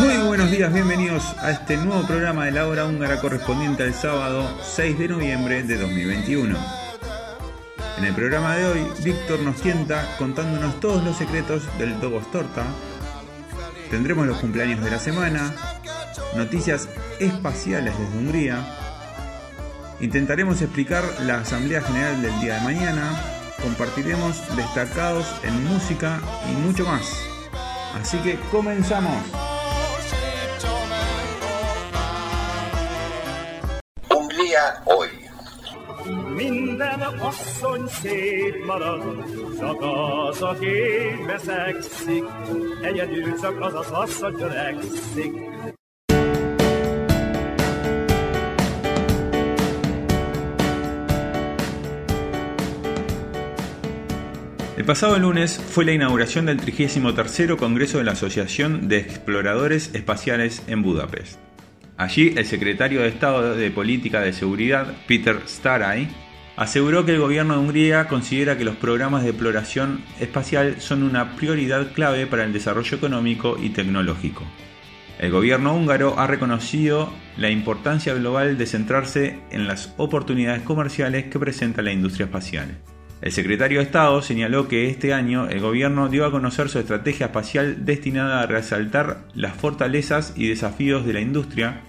Muy buenos días, bienvenidos a este nuevo programa de la hora húngara correspondiente al sábado 6 de noviembre de 2021. En el programa de hoy, Víctor nos tienta contándonos todos los secretos del Dobos Torta. Tendremos los cumpleaños de la semana, noticias espaciales desde Hungría. Intentaremos explicar la Asamblea General del día de mañana. Compartiremos destacados en música y mucho más. Así que comenzamos. El pasado lunes fue la inauguración del 33 Congreso de la Asociación de Exploradores Espaciales en Budapest. Allí, el secretario de Estado de Política de Seguridad, Peter Staray, aseguró que el gobierno de Hungría considera que los programas de exploración espacial son una prioridad clave para el desarrollo económico y tecnológico. El gobierno húngaro ha reconocido la importancia global de centrarse en las oportunidades comerciales que presenta la industria espacial. El secretario de Estado señaló que este año el gobierno dio a conocer su estrategia espacial destinada a resaltar las fortalezas y desafíos de la industria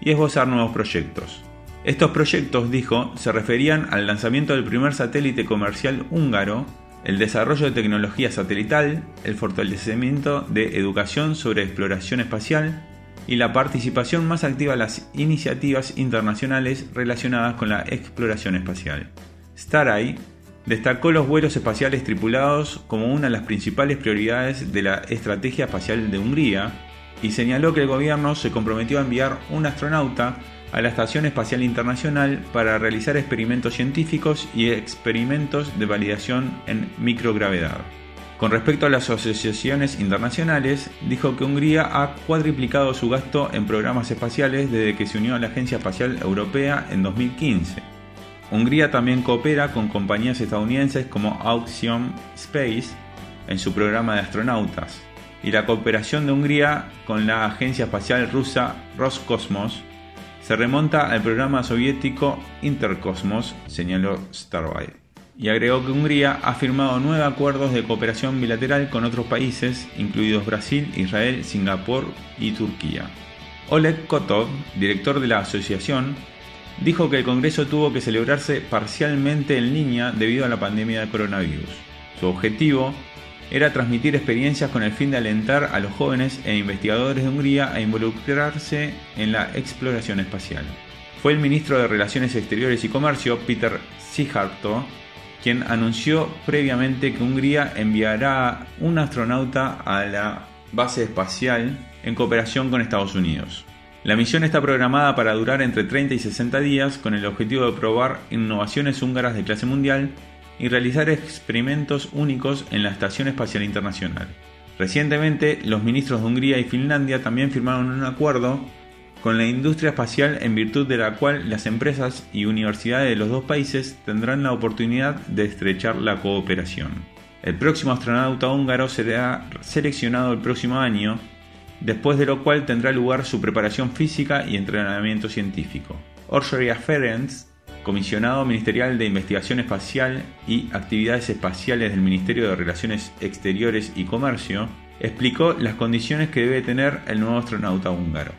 y esbozar nuevos proyectos. Estos proyectos, dijo, se referían al lanzamiento del primer satélite comercial húngaro, el desarrollo de tecnología satelital, el fortalecimiento de educación sobre exploración espacial y la participación más activa en las iniciativas internacionales relacionadas con la exploración espacial. Staray destacó los vuelos espaciales tripulados como una de las principales prioridades de la estrategia espacial de Hungría y señaló que el gobierno se comprometió a enviar un astronauta a la Estación Espacial Internacional para realizar experimentos científicos y experimentos de validación en microgravedad. Con respecto a las asociaciones internacionales, dijo que Hungría ha cuadriplicado su gasto en programas espaciales desde que se unió a la Agencia Espacial Europea en 2015. Hungría también coopera con compañías estadounidenses como Auxion Space en su programa de astronautas, y la cooperación de Hungría con la agencia espacial rusa Roscosmos se remonta al programa soviético Intercosmos, señaló Starbite. Y agregó que Hungría ha firmado nueve acuerdos de cooperación bilateral con otros países, incluidos Brasil, Israel, Singapur y Turquía. Oleg Kotov, director de la asociación, dijo que el Congreso tuvo que celebrarse parcialmente en línea debido a la pandemia de coronavirus. Su objetivo era transmitir experiencias con el fin de alentar a los jóvenes e investigadores de Hungría a involucrarse en la exploración espacial. Fue el ministro de Relaciones Exteriores y Comercio, Peter Szijjártó, quien anunció previamente que Hungría enviará un astronauta a la base espacial en cooperación con Estados Unidos. La misión está programada para durar entre 30 y 60 días con el objetivo de probar innovaciones húngaras de clase mundial y realizar experimentos únicos en la Estación Espacial Internacional. Recientemente, los ministros de Hungría y Finlandia también firmaron un acuerdo con la industria espacial en virtud de la cual las empresas y universidades de los dos países tendrán la oportunidad de estrechar la cooperación. El próximo astronauta húngaro será seleccionado el próximo año, después de lo cual tendrá lugar su preparación física y entrenamiento científico. Ferenc comisionado ministerial de Investigación Espacial y Actividades Espaciales del Ministerio de Relaciones Exteriores y Comercio, explicó las condiciones que debe tener el nuevo astronauta húngaro.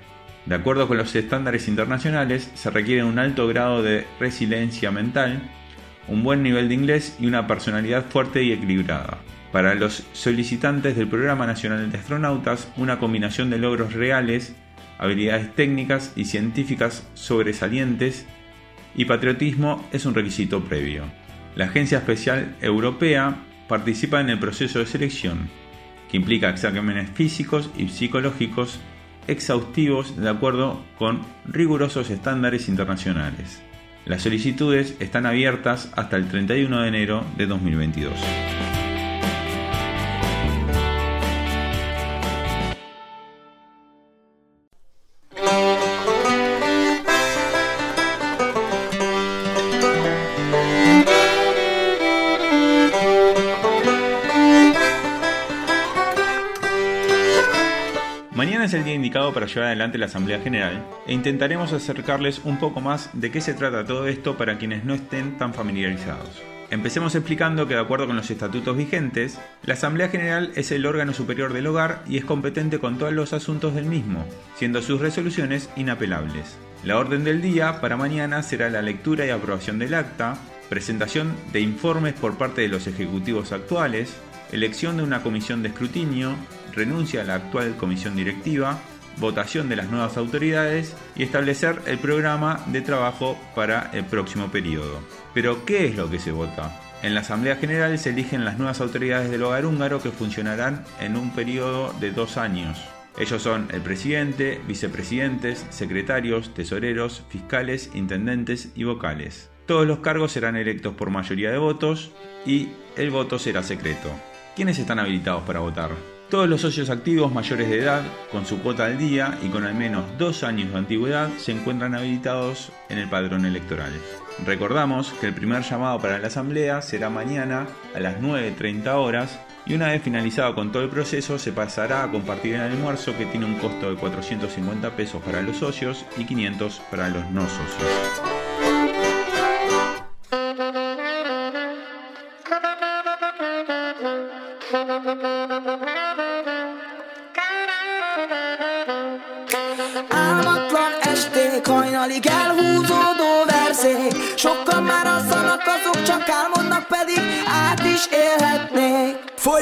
De acuerdo con los estándares internacionales, se requiere un alto grado de resiliencia mental, un buen nivel de inglés y una personalidad fuerte y equilibrada. Para los solicitantes del Programa Nacional de Astronautas, una combinación de logros reales habilidades técnicas y científicas sobresalientes y patriotismo es un requisito previo. La Agencia Especial Europea participa en el proceso de selección, que implica exámenes físicos y psicológicos exhaustivos de acuerdo con rigurosos estándares internacionales. Las solicitudes están abiertas hasta el 31 de enero de 2022. Para llevar adelante la Asamblea General e intentaremos acercarles un poco más de qué se trata todo esto para quienes no estén tan familiarizados. Empecemos explicando que de acuerdo con los estatutos vigentes, la Asamblea General es el órgano superior del hogar y es competente con todos los asuntos del mismo, siendo sus resoluciones inapelables. La orden del día para mañana será la lectura y aprobación del acta, presentación de informes por parte de los ejecutivos actuales, elección de una comisión de escrutinio, renuncia a la actual comisión directiva, votación de las nuevas autoridades y establecer el programa de trabajo para el próximo periodo. Pero, ¿qué es lo que se vota? En la Asamblea General se eligen las nuevas autoridades del hogar húngaro que funcionarán en un periodo de dos años. Ellos son el presidente, vicepresidentes, secretarios, tesoreros, fiscales, intendentes y vocales. Todos los cargos serán electos por mayoría de votos y el voto será secreto. ¿Quiénes están habilitados para votar? Todos los socios activos mayores de edad, con su cuota al día y con al menos dos años de antigüedad, se encuentran habilitados en el padrón electoral. Recordamos que el primer llamado para la asamblea será mañana a las 9.30 horas y una vez finalizado con todo el proceso se pasará a compartir el almuerzo que tiene un costo de 450 pesos para los socios y 500 para los no socios.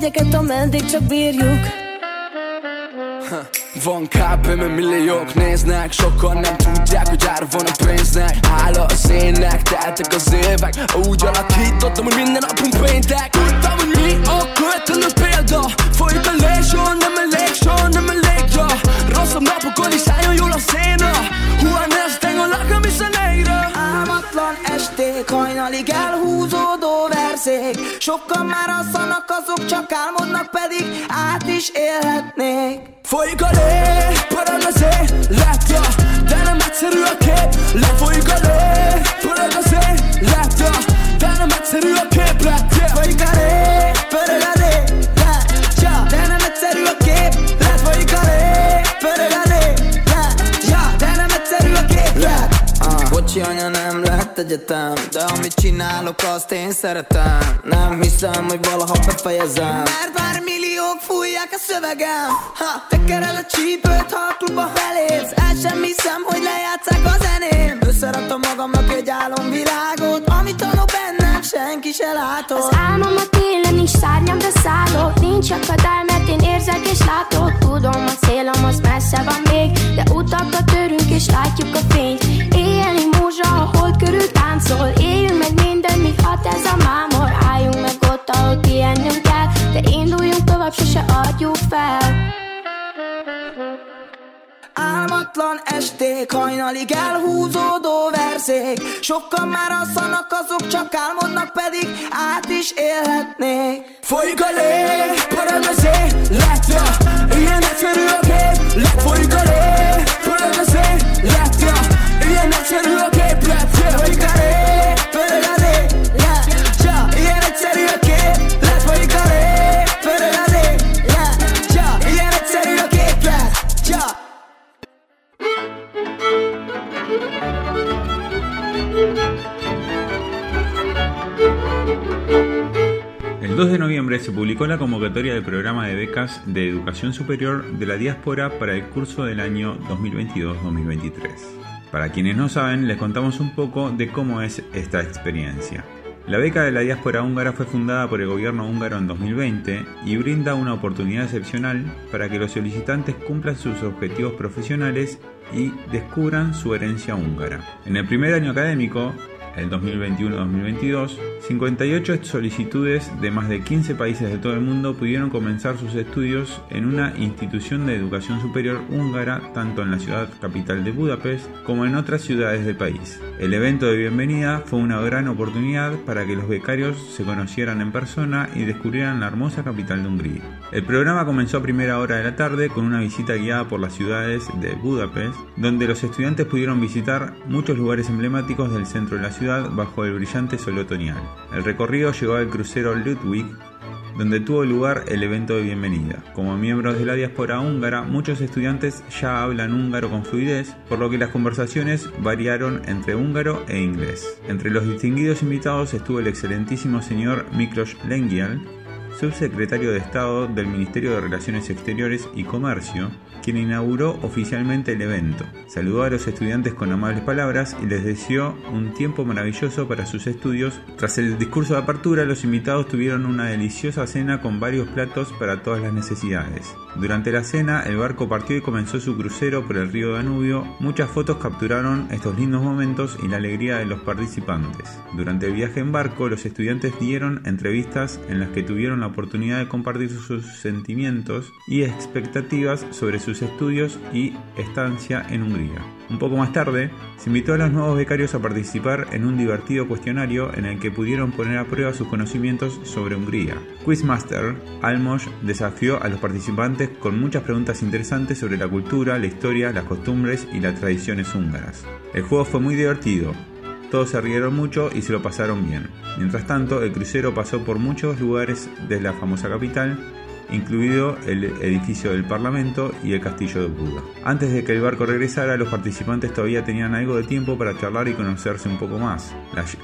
hegyeket, ameddig csak bírjuk. Van KPM, milliók néznek Sokan nem tudják, hogy ára van a pénznek. Áll a szénnek, teltek az évek Úgy alakítottam, hogy minden napunk péntek. Tudtam, hogy mi a követelő példa. Folyik a lé, soha nem elég, soha nem elég, ja. Rosszabb napokon is álljon jól a széna. Juan Tengo la camisa negra Álmatlan esték, hajnalig elhúzódó verzék Sokan már asszanak, azok csak álmodnak pedig át is élhetnék. Folyik a lé, egyetem De amit csinálok azt én szeretem. Nem hiszem, hogy valaha befejezem. Mert bár milliók fújják a szövegem ha, Tekered a csípőt, ha a klubba felépsz El sem hiszem, hogy lejátszák a zeném. Összeraktam magamnak egy álomvilágot Amit tanul bennem, senki se látott. Az álmom a télen nincs szárnyam, de szállok Nincs akadály, mert én érzek és látok. Tudom, a Álmatlan esték, hajnalig elhúzódó verzék Sokan már asszanak, azok csak álmodnak pedig át is élhetnék. Folyik a lé, parad a zé, látja, ilyen egyszerű a kép Lefolyik a lé, parad a zé, látja, ilyen egyszerű a kép 2 de noviembre se publicó la convocatoria del programa de becas de educación superior de la diáspora para el curso del año 2022-2023. Para quienes no saben, les contamos un poco de cómo es esta experiencia. La beca de la diáspora húngara fue fundada por el gobierno húngaro en 2020 y brinda una oportunidad excepcional para que los solicitantes cumplan sus objetivos profesionales y descubran su herencia húngara. En el primer año académico, el 2021-2022, 58 solicitudes de más de 15 países de todo el mundo pudieron comenzar sus estudios en una institución de educación superior húngara tanto en la ciudad capital de Budapest como en otras ciudades del país. El evento de bienvenida fue una gran oportunidad para que los becarios se conocieran en persona y descubrieran la hermosa capital de Hungría. El programa comenzó a primera hora de la tarde con una visita guiada por las ciudades de Budapest, donde los estudiantes pudieron visitar muchos lugares emblemáticos del centro de la ciudad bajo el brillante sol otoñal. El recorrido llegó al crucero Ludwig, donde tuvo lugar el evento de bienvenida. Como miembros de la diáspora húngara, muchos estudiantes ya hablan húngaro con fluidez, por lo que las conversaciones variaron entre húngaro e inglés. Entre los distinguidos invitados estuvo el excelentísimo señor Miklos Lengial, subsecretario de Estado del Ministerio de Relaciones Exteriores y Comercio, quien inauguró oficialmente el evento. Saludó a los estudiantes con amables palabras y les deseó un tiempo maravilloso para sus estudios. Tras el discurso de apertura, los invitados tuvieron una deliciosa cena con varios platos para todas las necesidades. Durante la cena, el barco partió y comenzó su crucero por el río Danubio. Muchas fotos capturaron estos lindos momentos y la alegría de los participantes. Durante el viaje en barco, los estudiantes dieron entrevistas en las que tuvieron la oportunidad de compartir sus sentimientos y expectativas sobre sus estudios y estancia en Hungría. Un poco más tarde, se invitó a los nuevos becarios a participar en un divertido cuestionario en el que pudieron poner a prueba sus conocimientos sobre Hungría. Quizmaster Almos desafió a los participantes con muchas preguntas interesantes sobre la cultura, la historia, las costumbres y las tradiciones húngaras. El juego fue muy divertido, todos se rieron mucho y se lo pasaron bien. Mientras tanto, el crucero pasó por muchos lugares de la famosa capital incluido el edificio del Parlamento y el castillo de Buda. Antes de que el barco regresara, los participantes todavía tenían algo de tiempo para charlar y conocerse un poco más.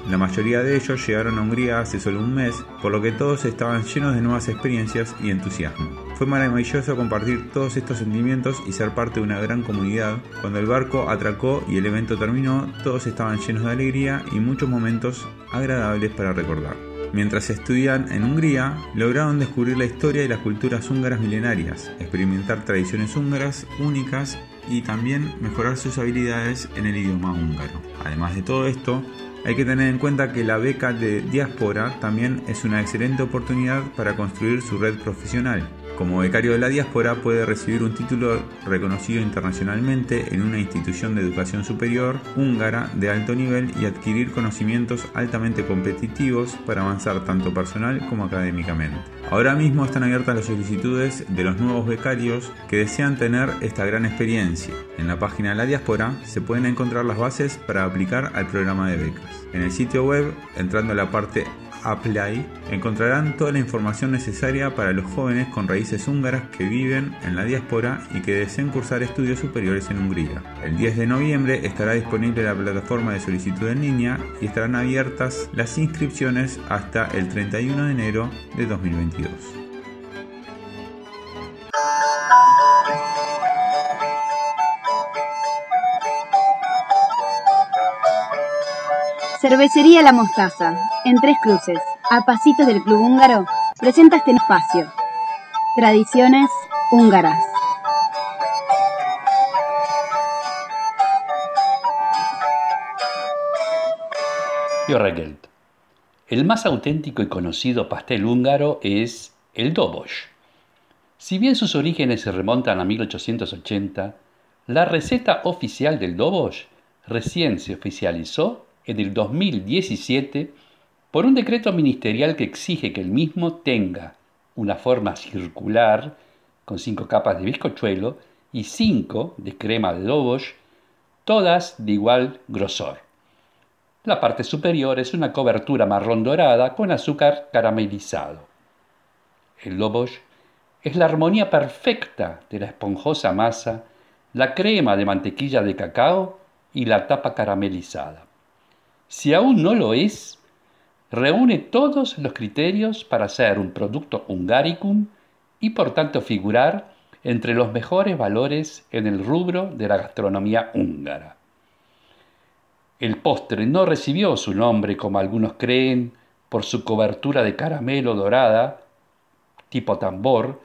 La, mayoría de ellos llegaron a Hungría hace solo un mes, por lo que todos estaban llenos de nuevas experiencias y entusiasmo. Fue maravilloso compartir todos estos sentimientos y ser parte de una gran comunidad. Cuando el barco atracó y el evento terminó, todos estaban llenos de alegría y muchos momentos agradables para recordar. Mientras estudian en Hungría, lograron descubrir la historia y las culturas húngaras milenarias, experimentar tradiciones húngaras únicas y también mejorar sus habilidades en el idioma húngaro. Además de todo esto, hay que tener en cuenta que la beca de diáspora también es una excelente oportunidad para construir su red profesional. Como becario de la diáspora puede recibir un título reconocido internacionalmente en una institución de educación superior húngara de alto nivel y adquirir conocimientos altamente competitivos para avanzar tanto personal como académicamente. Ahora mismo están abiertas las solicitudes de los nuevos becarios que desean tener esta gran experiencia. En la página de la diáspora se pueden encontrar las bases para aplicar al programa de becas. En el sitio web, entrando a la parte Apply encontrarán toda la información necesaria para los jóvenes con raíces húngaras que viven en la diáspora y que deseen cursar estudios superiores en Hungría. El 10 de noviembre estará disponible la plataforma de solicitud en línea y estarán abiertas las inscripciones hasta el 31 de enero de 2022. Cervecería La Mostaza, en Tres Cruces, a pasitos del Club Húngaro, presenta este espacio. Tradiciones húngaras. Jorregelt. El más auténtico y conocido pastel húngaro es el dobosh. Si bien sus orígenes se remontan a 1880, la receta oficial del dobosh recién se oficializó en el 2017 por un decreto ministerial que exige que el mismo tenga una forma circular con cinco capas de bizcochuelo y cinco de crema de dobosh, todas de igual grosor. La parte superior es una cobertura marrón dorada con azúcar caramelizado. El dobosh es la armonía perfecta de la esponjosa masa, la crema de mantequilla de cacao y la tapa caramelizada. Si aún no lo es, reúne todos los criterios para ser un producto hungaricum y por tanto figurar entre los mejores valores en el rubro de la gastronomía húngara. El postre no recibió su nombre, como algunos creen, por su cobertura de caramelo dorada, tipo tambor,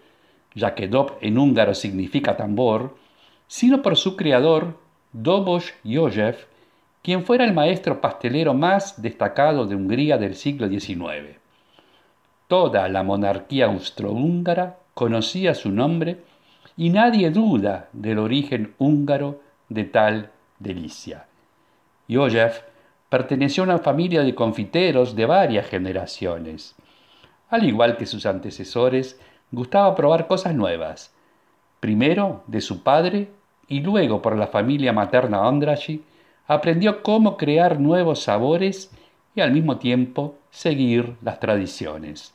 ya que dob en húngaro significa tambor, sino por su creador, Dobos József, quien fuera el maestro pastelero más destacado de Hungría del siglo XIX. Toda la monarquía austrohúngara conocía su nombre y nadie duda del origen húngaro de tal delicia. József perteneció a una familia de confiteros de varias generaciones. Al igual que sus antecesores, gustaba probar cosas nuevas, primero de su padre y luego por la familia materna Ondraschi, aprendió cómo crear nuevos sabores y al mismo tiempo seguir las tradiciones.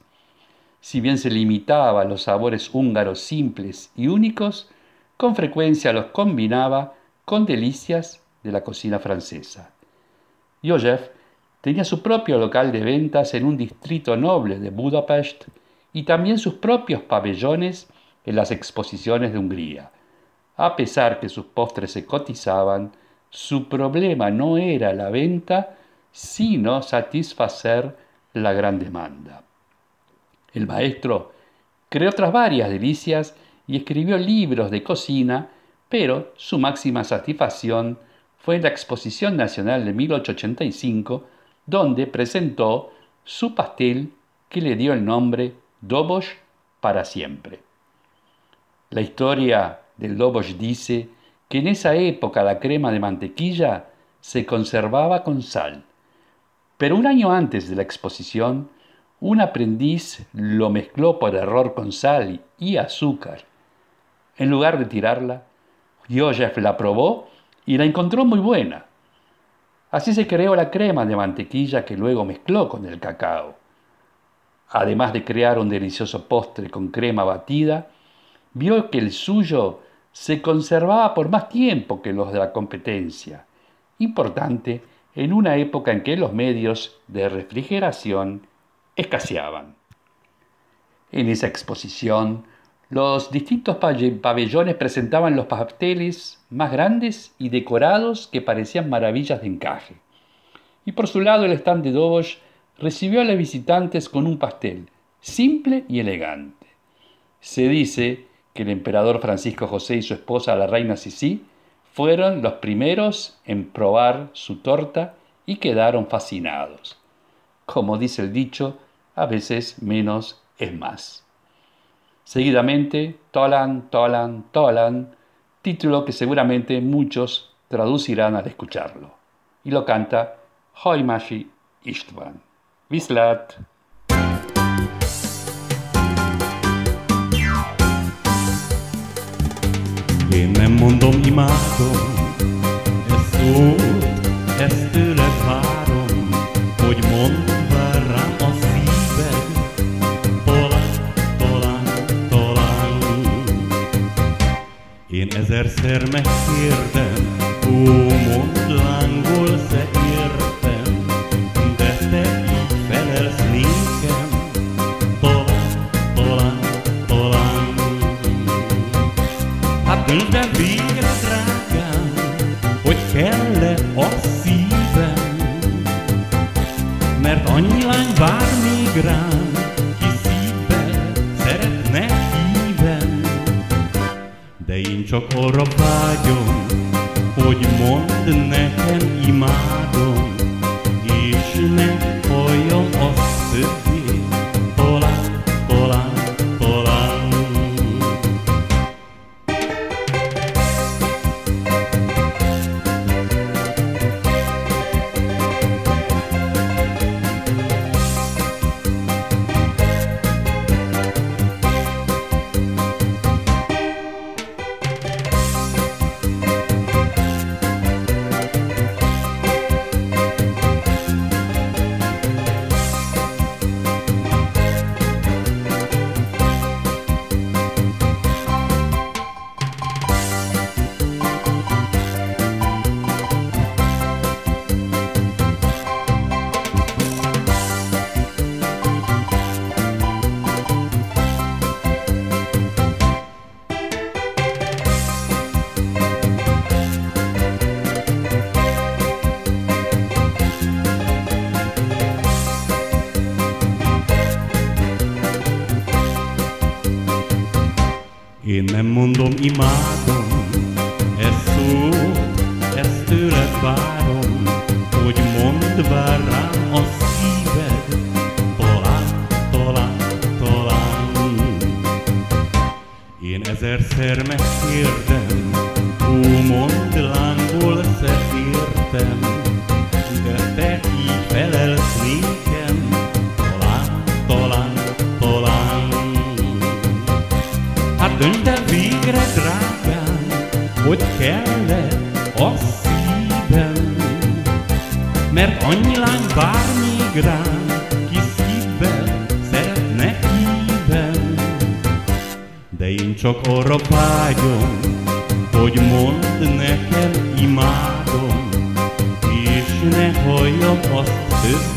Si bien se limitaba a los sabores húngaros simples y únicos, con frecuencia los combinaba con delicias de la cocina francesa. József tenía su propio local de ventas en un distrito noble de Budapest y también sus propios pabellones en las exposiciones de Hungría. A pesar que sus postres se cotizaban, su problema no era la venta, sino satisfacer la gran demanda. El maestro creó otras varias delicias y escribió libros de cocina, pero su máxima satisfacción fue la Exposición Nacional de 1885, donde presentó su pastel que le dio el nombre Dobosh para siempre. La historia del Dobosh dice que en esa época la crema de mantequilla se conservaba con sal. Pero un año antes de la exposición, un aprendiz lo mezcló por error con sal y azúcar. En lugar de tirarla, Joseph la probó y la encontró muy buena. Así se creó la crema de mantequilla que luego mezcló con el cacao. Además de crear un delicioso postre con crema batida, vio que el suyo se conservaba por más tiempo que los de la competencia, importante en una época en que los medios de refrigeración escaseaban. En esa exposición, los distintos pabellones presentaban los pasteles más grandes y decorados que parecían maravillas de encaje. Y por su lado el stand de Dobosh recibió a los visitantes con un pastel simple y elegante. Se dice que el emperador Francisco José y su esposa, la reina Sisi, fueron los primeros en probar su torta y quedaron fascinados. Como dice el dicho, a veces menos es más. Seguidamente, Tolan, Tolan, Tolan, título que seguramente muchos traducirán al escucharlo. Y lo canta Hoimashi Istvan. Vislat! Mondom, imádom, ezt szót, ezt tőled várom, hogy mondd már rám a szíved, talán, talán, talán. Én ezerszer megkérdem, ó, mondd, lángolsz-e? értem, ลมอิมาต mert annyi lány vár még rám, ki szívvel szeretne hívem. De én csak arra vágyom, hogy mondd nekem imádom, és ne halljam azt többé,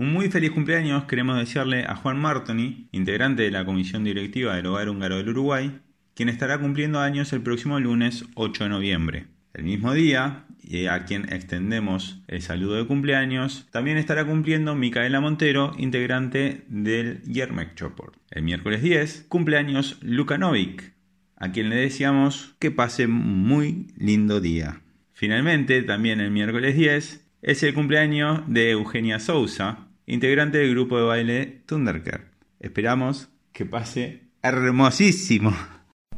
Un muy feliz cumpleaños queremos desearle a Juan Martoni, integrante de la comisión directiva del Hogar Húngaro del Uruguay, quien estará cumpliendo años el próximo lunes 8 de noviembre. El mismo día, y a quien extendemos el saludo de cumpleaños, también estará cumpliendo Micaela Montero, integrante del Yermek Choport. El miércoles 10, cumpleaños Luka Novik, a quien le deseamos que pase muy lindo día. Finalmente, también el miércoles 10, es el cumpleaños de Eugenia Sousa, integrante del grupo de baile Thundercat. Esperamos que pase hermosísimo.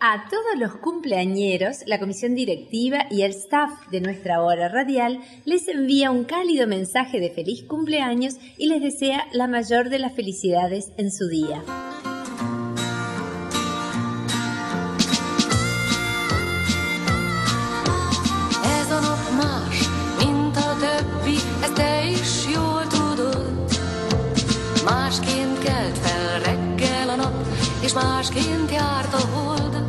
A todos los cumpleañeros, la comisión directiva y el staff de nuestra hora radial les envía un cálido mensaje de feliz cumpleaños y les desea la mayor de las felicidades en su día. És másként járt a hold.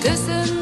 Köszöntünk